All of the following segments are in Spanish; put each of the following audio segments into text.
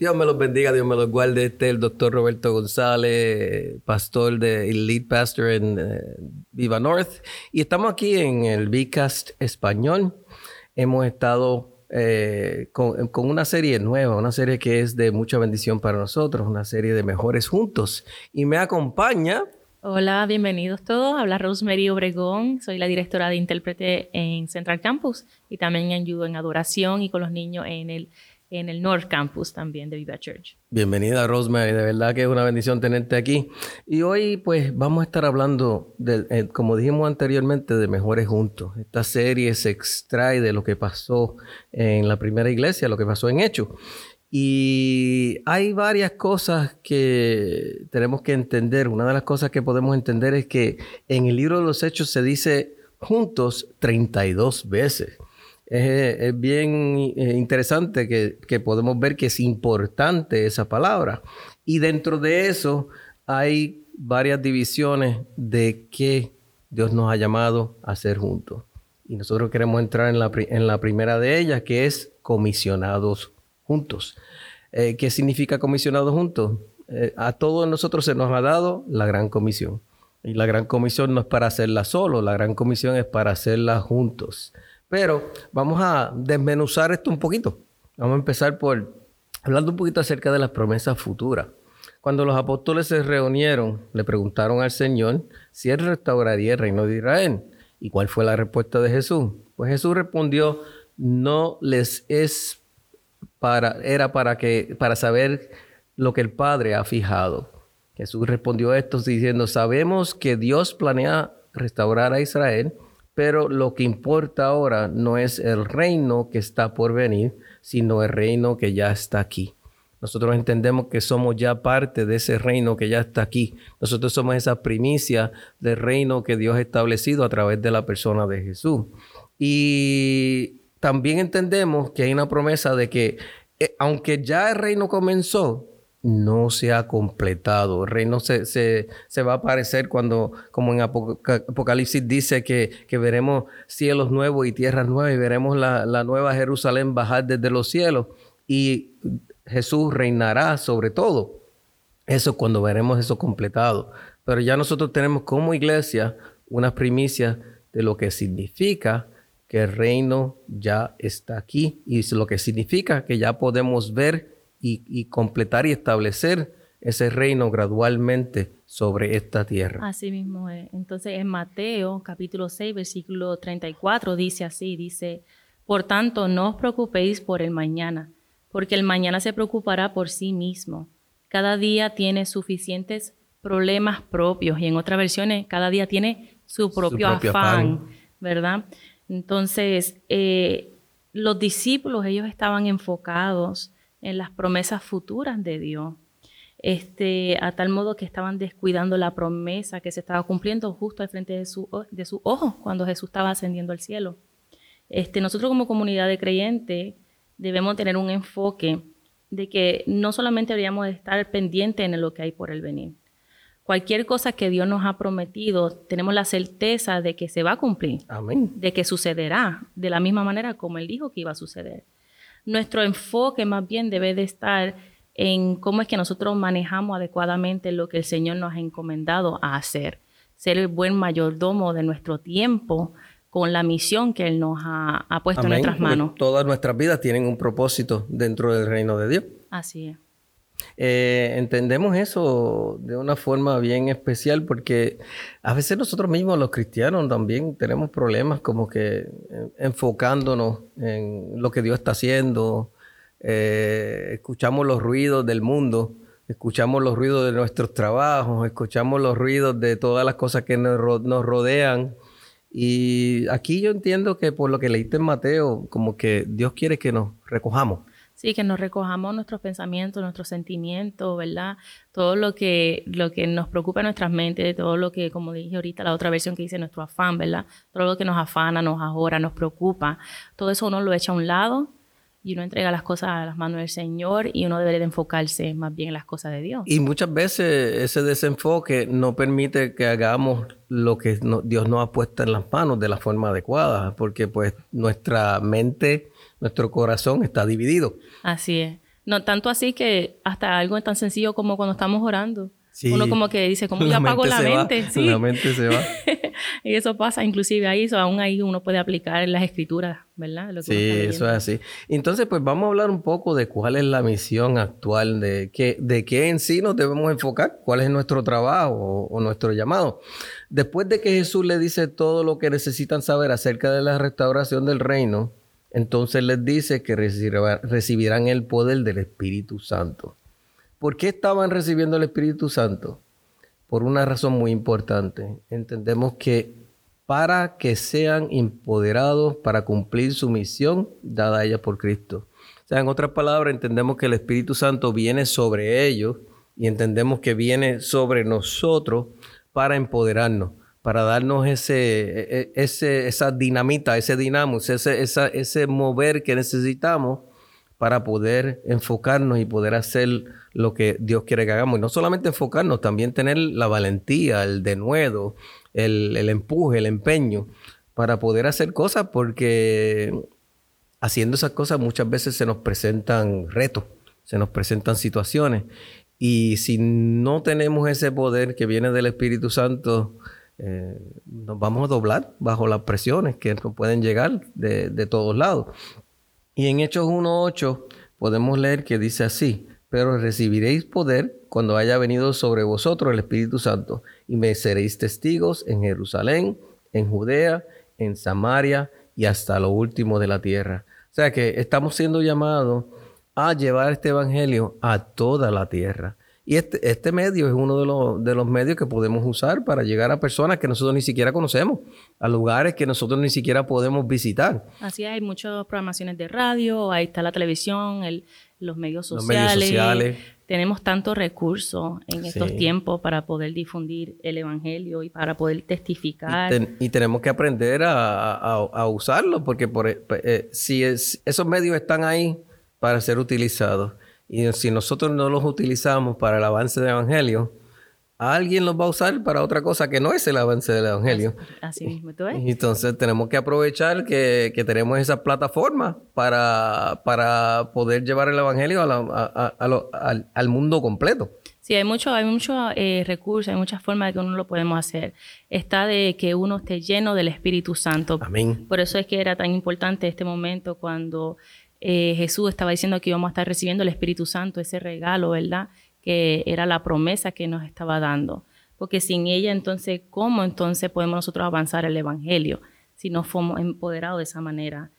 Dios me los bendiga, Dios me los guarde. Este es el doctor Roberto González, pastor de lead pastor en eh, Viva North. Y estamos aquí en el Vicast español. Hemos estado eh, con, con, una serie nueva, una serie que es de mucha bendición para nosotros, una serie de mejores juntos. Y me acompaña. Hola, bienvenidos todos. Habla Rosemary Obregón. Soy la directora de intérprete en Central Campus y también ayudo en adoración y con los niños en el en el North Campus también de Viva Church. Bienvenida Rosemary, de verdad que es una bendición tenerte aquí. Y hoy pues vamos a estar hablando, de, eh, como dijimos anteriormente, de Mejores Juntos. Esta serie se extrae de lo que pasó en la primera iglesia, lo que pasó en Hechos. Y hay varias cosas que tenemos que entender. Una de las cosas que podemos entender es que en el libro de los Hechos se dice juntos 32 veces es, bien eh, interesante que, podemos ver que es importante esa palabra. Y dentro de eso hay varias divisiones de qué Dios nos ha llamado a hacer juntos. Y nosotros queremos entrar en la, en la primera de ellas, que es comisionados juntos. Eh, ¿Qué significa comisionados juntos? Eh, a todos nosotros se nos ha dado la gran comisión. Y la gran comisión no es para hacerla solo, la gran comisión es para hacerla juntos. Pero vamos a desmenuzar esto un poquito. Vamos a empezar por hablando un poquito acerca de las promesas futuras. Cuando los apóstoles se reunieron, le preguntaron al Señor si él restauraría el reino de Israel. ¿Y cuál fue la respuesta de Jesús? Pues Jesús respondió, no les es para, era para que, para saber lo que el Padre ha fijado. Jesús respondió esto diciendo, sabemos que Dios planea restaurar a Israel pero lo que importa ahora no es el reino que está por venir, sino el reino que ya está aquí. Nosotros entendemos que somos ya parte de ese reino que ya está aquí. Nosotros somos esa primicia del reino que Dios ha establecido a través de la persona de Jesús. Y también entendemos que hay una promesa de que eh, aunque ya el reino comenzó, no se ha completado. El reino se, se, va a aparecer cuando, como en Apocalipsis dice que, veremos cielos nuevos y tierras nuevas y veremos la, la, nueva Jerusalén bajar desde los cielos y Jesús reinará sobre todo. Eso cuando veremos eso completado. Pero ya nosotros tenemos como iglesia una primicia de lo que significa que el reino ya está aquí y lo que significa que ya podemos ver y, completar y establecer ese reino gradualmente sobre esta tierra. Así mismo es. Entonces en Mateo capítulo 6 versículo 34 dice así, dice, por tanto no os preocupéis por el mañana, porque el mañana se preocupará por sí mismo. Cada día tiene suficientes problemas propios y en otras versiones cada día tiene su propio, afán, ¿verdad? Entonces eh, los discípulos ellos estaban enfocados en las promesas futuras de Dios. Este, a tal modo que estaban descuidando la promesa que se estaba cumpliendo justo al frente de su, de su ojo cuando Jesús estaba ascendiendo al cielo. Este, nosotros como comunidad de creyentes debemos tener un enfoque de que no solamente deberíamos estar pendientes en lo que hay por el venir. Cualquier cosa que Dios nos ha prometido, tenemos la certeza de que se va a cumplir, Amén. de que sucederá de la misma manera como Él dijo que iba a suceder nuestro enfoque más bien debe de estar en cómo es que nosotros manejamos adecuadamente lo que el Señor nos ha encomendado a hacer. Ser el buen mayordomo de nuestro tiempo con la misión que Él nos ha, puesto en nuestras manos. todas nuestras vidas tienen un propósito dentro del reino de Dios. Así es. Eh, entendemos eso de una forma bien especial porque a veces nosotros mismos los cristianos también tenemos problemas como que enfocándonos en lo que Dios está haciendo, eh, escuchamos los ruidos del mundo, escuchamos los ruidos de nuestros trabajos, escuchamos los ruidos de todas las cosas que nos, nos rodean. Y aquí yo entiendo que por lo que leíste en Mateo, como que Dios quiere que nos recojamos Sí, que nos recojamos nuestros pensamientos, nuestros sentimientos, ¿verdad? Todo lo que, lo que nos preocupa en nuestras mentes, todo lo que, como dije ahorita, la otra versión que dice nuestro afán, ¿verdad? Todo lo que nos afana, nos ahora, nos preocupa, todo eso uno lo echa a un lado y uno entrega las cosas a las manos del Señor y uno debe de enfocarse más bien en las cosas de Dios. Y muchas veces ese desenfoque no permite que hagamos lo que Dios nos ha puesto en las manos de la forma adecuada, porque pues nuestra mente, nuestro corazón está dividido. Así es. No tanto así que hasta algo tan sencillo como cuando estamos orando. Uno como que dice, ¿cómo yo apago la mente? Sí. La mente se va. y eso pasa, inclusive ahí, eso, aún ahí uno puede aplicar las escrituras, ¿verdad? sí, eso es así. Entonces, pues vamos a hablar un poco de cuál es la misión actual, de qué, de qué en sí nos debemos enfocar, cuál es nuestro trabajo o, nuestro llamado. Después de que Jesús le dice todo lo que necesitan saber acerca de la restauración del reino, entonces les dice que recibirán el poder del Espíritu Santo. ¿Por qué estaban recibiendo el Espíritu Santo? Por una razón muy importante. Entendemos que para que sean empoderados para cumplir su misión dada a ellos por Cristo. O sea, en otras palabras, entendemos que el Espíritu Santo viene sobre ellos y entendemos que viene sobre nosotros para empoderarnos, para darnos ese, e, e, ese, esa dinamita, ese dinamo, ese, ese mover que necesitamos para poder enfocarnos y poder hacer lo que Dios quiere que hagamos. Y no solamente enfocarnos, también tener la valentía, el denuedo, el, el empuje, el empeño para poder hacer cosas porque haciendo esas cosas muchas veces se nos presentan retos, se nos presentan situaciones. Y si no tenemos ese poder que viene del Espíritu Santo, eh, nos vamos a doblar bajo las presiones que nos pueden llegar de, de todos lados. Y en Hechos 1.8 podemos leer que dice así, pero recibiréis poder cuando haya venido sobre vosotros el Espíritu Santo y me seréis testigos en Jerusalén, en Judea, en Samaria y hasta lo último de la tierra. O sea que estamos siendo llamados a llevar este Evangelio a toda la tierra. Y este, este medio es uno de los, de los medios que podemos usar para llegar a personas que nosotros ni siquiera conocemos, a lugares que nosotros ni siquiera podemos visitar. Así hay muchas programaciones de radio, ahí está la televisión, los, medios sociales. Tenemos tantos recursos en estos tiempos para poder difundir el Evangelio y para poder testificar. Y, tenemos que aprender a, a, usarlo, porque por, eh, si esos medios están ahí para ser utilizados y si nosotros no los utilizamos para el avance del Evangelio, alguien los va a usar para otra cosa que no es el avance del Evangelio. Así, mismo, ¿tú ves? Entonces tenemos que aprovechar que, tenemos esa plataforma para, para poder llevar el Evangelio al, mundo completo. Sí, hay mucho, hay muchos eh, recursos, hay muchas formas de que uno lo podemos hacer. Está de que uno esté lleno del Espíritu Santo. Amén. Por eso es que era tan importante este momento cuando eh, Jesús estaba diciendo que íbamos a estar recibiendo el Espíritu Santo, ese regalo, ¿verdad? Que era la promesa que nos estaba dando. Porque sin ella, entonces, ¿cómo entonces podemos nosotros avanzar el Evangelio si no fuimos empoderados de esa manera?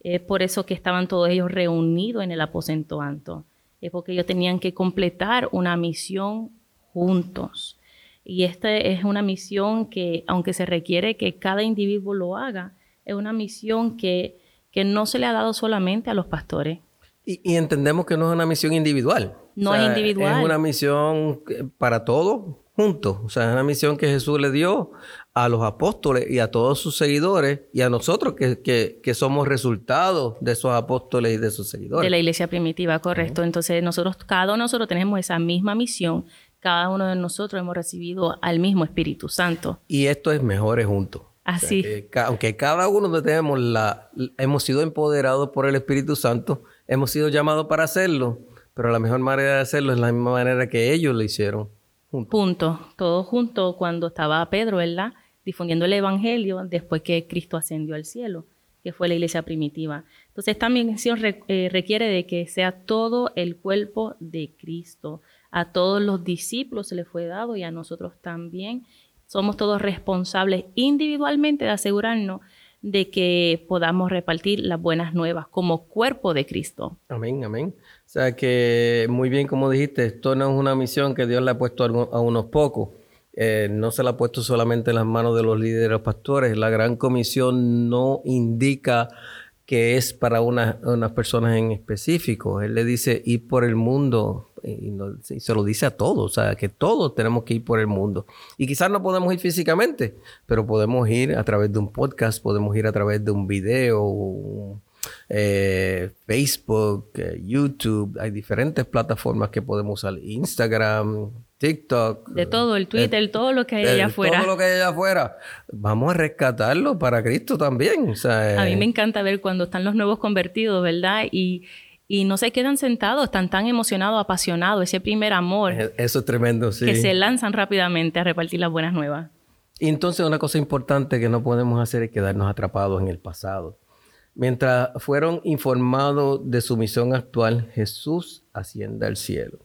Es por eso que estaban todos ellos reunidos en el aposento alto. Es porque ellos tenían que completar una misión juntos. Y esta es una misión que, aunque se requiere que cada individuo lo haga, es una misión que que no se le ha dado solamente a los pastores. Y, entendemos que no es una misión individual. No es individual. Es una misión para todos juntos. O sea, es una misión que Jesús le dio a los apóstoles y a todos sus seguidores y a nosotros que, que, somos resultados de esos apóstoles y de sus seguidores. De la iglesia primitiva, correcto. Entonces nosotros, cada uno de nosotros tenemos esa misma misión. Cada uno de nosotros hemos recibido al mismo Espíritu Santo. Y esto es mejores juntos. Así. aunque cada uno tenemos la, hemos sido empoderados por el Espíritu Santo, hemos sido llamados para hacerlo, pero la mejor manera de hacerlo es la misma manera que ellos lo hicieron. Juntos. Punto. Todos juntos cuando estaba Pedro, ¿verdad? Difundiendo el Evangelio después que Cristo ascendió al cielo, que fue la iglesia primitiva. Entonces esta misión eh, requiere de que sea todo el cuerpo de Cristo. A todos los discípulos se les fue dado y a nosotros también somos todos responsables individualmente de asegurarnos de que podamos repartir las buenas nuevas como cuerpo de Cristo. Amén, amén. O sea que muy bien como dijiste, esto no es una misión que Dios le ha puesto a unos pocos. Eh, no se la ha puesto solamente en las manos de los líderes pastores. La gran comisión no indica que es para unas personas en específico. Él le dice ir por el mundo y, se lo dice a todos, o sea, que todos tenemos que ir por el mundo. Y quizás no podemos ir físicamente, pero podemos ir a través de un podcast, podemos ir a través de un video, eh, Facebook, eh, YouTube, hay diferentes plataformas que podemos usar, Instagram, TikTok. De todo, el Twitter, todo lo que hay allá afuera. Todo lo que hay allá afuera. Vamos a rescatarlo para Cristo también. a mí me encanta ver cuando están los nuevos convertidos, ¿verdad? Y, y no se quedan sentados, están tan emocionados, apasionados, ese primer amor. Eso es tremendo, sí. Que se lanzan rápidamente a repartir las buenas nuevas. Y entonces una cosa importante que no podemos hacer es quedarnos atrapados en el pasado. Mientras fueron informados de su misión actual, Jesús asciende al cielo.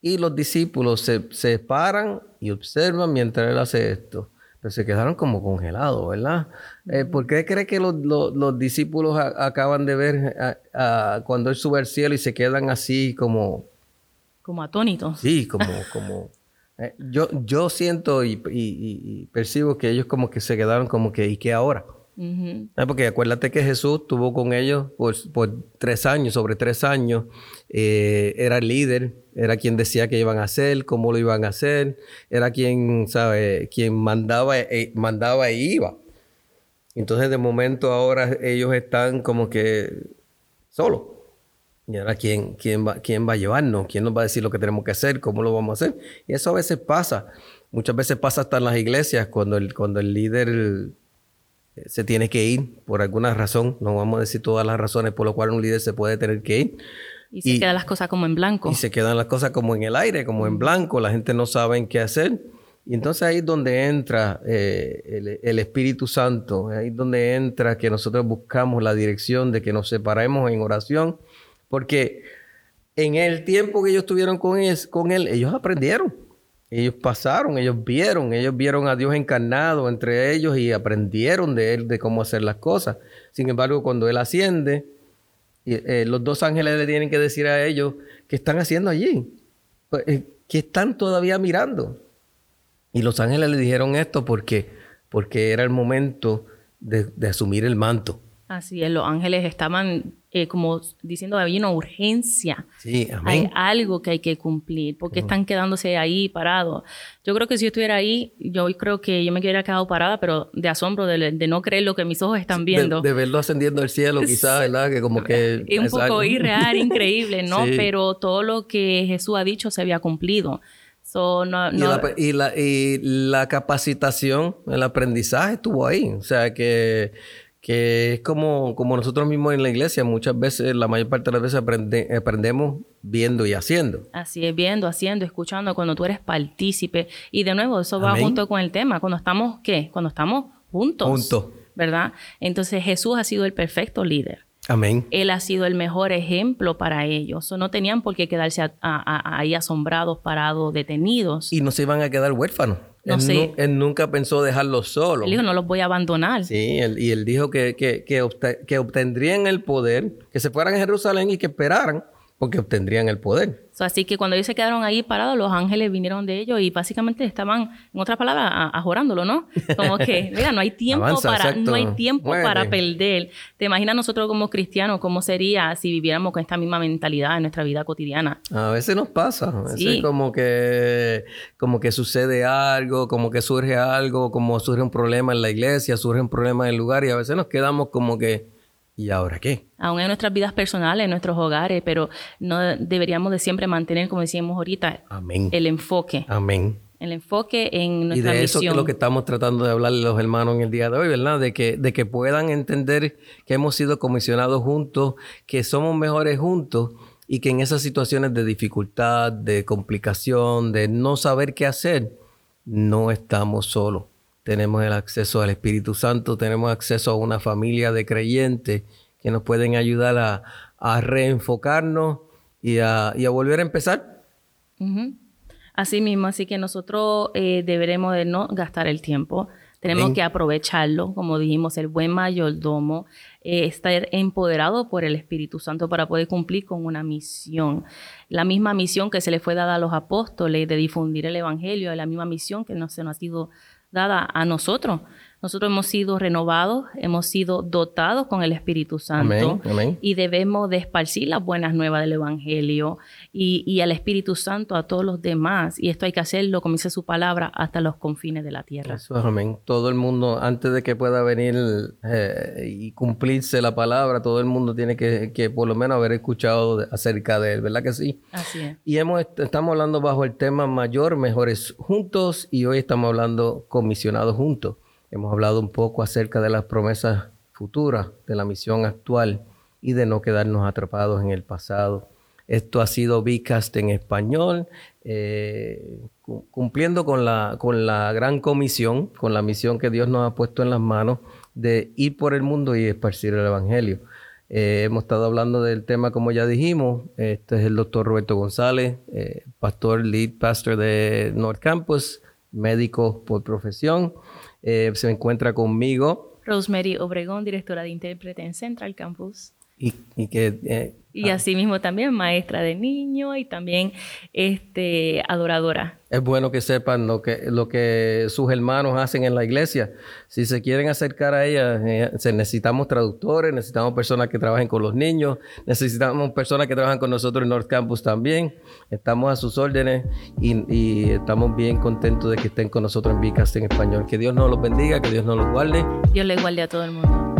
Y los discípulos se, se paran y observan mientras él hace esto. Pero se quedaron como congelados, ¿verdad? Eh, ¿Por qué cree que los, discípulos acaban de ver cuando él sube al cielo y se quedan así como... Como atónitos. Sí, como... como eh, yo, yo siento y, y, percibo que ellos como que se quedaron como que, ¿y qué ahora? Ah, porque acuérdate que Jesús tuvo con ellos por, tres años, sobre tres años. Eh, era el líder, era quien decía qué iban a hacer, cómo lo iban a hacer, era quien, ¿sabe? Quien mandaba, eh, mandaba e iba. Entonces, de momento, ahora ellos están como que solos. Y ahora, ¿quién, quién, va, ¿quién va a llevarnos? ¿Quién nos va a decir lo que tenemos que hacer? ¿Cómo lo vamos a hacer? Y eso a veces pasa. Muchas veces pasa hasta en las iglesias, cuando el, cuando el líder se tiene que ir por alguna razón. No vamos a decir todas las razones por las cuales un líder se puede tener que ir. Y se quedan las cosas como en blanco. Y se quedan las cosas como en el aire, como en blanco. La gente no sabe qué hacer. Y entonces ahí es donde entra eh, el, Espíritu Santo. Ahí es donde entra que nosotros buscamos la dirección de que nos separemos en oración. Porque en el tiempo que ellos estuvieron con, con él, ellos aprendieron. Ellos pasaron, ellos vieron, ellos vieron a Dios encarnado entre ellos y aprendieron de Él, de cómo hacer las cosas. Sin embargo, cuando Él asciende, eh, los dos ángeles le tienen que decir a ellos, ¿qué están haciendo allí? Pues, eh, ¿Qué están todavía mirando? Y los ángeles le dijeron esto porque, porque era el momento de, de asumir el manto. Así es, los ángeles estaban eh, como diciendo hay una urgencia. Sí, Hay algo que hay que cumplir, porque están quedándose ahí parados. Yo creo que si yo estuviera ahí, yo creo que yo me hubiera quedado parada, pero de asombro, de, no creer lo que mis ojos están viendo. De, verlo ascendiendo al cielo, quizás, ¿verdad? Que como que... Es un poco irreal, increíble, ¿no? Pero todo lo que Jesús ha dicho se había cumplido. Y, la, y la capacitación, el aprendizaje estuvo ahí. O sea que que es como, como nosotros mismos en la iglesia, muchas veces, la mayor parte de las veces aprendemos viendo y haciendo. Así es, viendo, haciendo, escuchando, cuando tú eres partícipe. Y de nuevo, eso va junto con el tema, cuando estamos, ¿qué? Cuando estamos juntos. Juntos. ¿Verdad? Entonces Jesús ha sido el perfecto líder. Amén. Él ha sido el mejor ejemplo para ellos. no tenían por qué quedarse ahí asombrados, parados, detenidos. Y no se iban a quedar huérfanos. Él, nunca pensó dejarlos solos. Él dijo, no los voy a abandonar. Sí, y él dijo que, que, que obtendrían el poder, que se fueran a Jerusalén y que esperaran porque obtendrían el poder. así que cuando ellos se quedaron ahí parados, los ángeles vinieron de ellos y básicamente estaban, en otras palabras, ajorándolo, ¿no? Como que, mira, no hay tiempo para, no hay tiempo para perder. ¿Te imaginas nosotros como cristianos cómo sería si viviéramos con esta misma mentalidad en nuestra vida cotidiana? A veces nos pasa, a veces como que, como que sucede algo, como que surge algo, como surge un problema en la iglesia, surge un problema en el lugar y a veces nos quedamos como que ¿Y ahora qué? Aún en nuestras vidas personales, en nuestros hogares, pero no deberíamos de siempre mantener, como decíamos ahorita, el enfoque. Amén. El enfoque en nuestra Y de eso es lo que estamos tratando de hablarle a los hermanos en el día de hoy, ¿verdad? De que, de que puedan entender que hemos sido comisionados juntos, que somos mejores juntos y que en esas situaciones de dificultad, de complicación, de no saber qué hacer, no estamos solos tenemos el acceso al Espíritu Santo, tenemos acceso a una familia de creyentes que nos pueden ayudar a, reenfocarnos y a, volver a empezar. Así mismo, así que nosotros eh, deberemos de no gastar el tiempo, tenemos que aprovecharlo, como dijimos, el buen mayordomo, eh, estar empoderado por el Espíritu Santo para poder cumplir con una misión. La misma misión que se le fue dada a los apóstoles de difundir el Evangelio, la misma misión que no se nos ha sido dada a nosotros Nosotros hemos sido renovados, hemos sido dotados con el Espíritu Santo y debemos de esparcir las buenas nuevas del Evangelio y, al Espíritu Santo a todos los demás. Y esto hay que hacerlo, como dice su palabra, hasta los confines de la tierra. Eso, amén. Todo el mundo, antes de que pueda venir eh, y cumplirse la palabra, todo el mundo tiene que, que, por lo menos haber escuchado acerca de él, ¿verdad que sí? Así es. Y hemos, estamos hablando bajo el tema mayor, mejores juntos, y hoy estamos hablando comisionados juntos. Hemos hablado un poco acerca de las promesas futuras, de la misión actual y de no quedarnos atrapados en el pasado. Esto ha sido Vicast en español, eh, cumpliendo con la, con la gran comisión, con la misión que Dios nos ha puesto en las manos de ir por el mundo y esparcir el Evangelio. Eh, hemos estado hablando del tema, como ya dijimos. Este es el doctor Roberto González, eh, pastor, lead pastor de North Campus, médico por profesión. Eh, se encuentra conmigo. Rosemary Obregón, directora de intérprete en Central Campus. Y, y que eh, y ah. asimismo también maestra de niños y también este, adoradora. Es bueno que sepan lo que, lo que sus hermanos hacen en la iglesia. Si se quieren acercar a ella, eh, necesitamos traductores, necesitamos personas que trabajen con los niños, necesitamos personas que trabajan con nosotros en North Campus también. Estamos a sus órdenes y, estamos bien contentos de que estén con nosotros en Vicast en español. Que Dios nos los bendiga, que Dios nos los guarde. Dios le guarde a todo el mundo.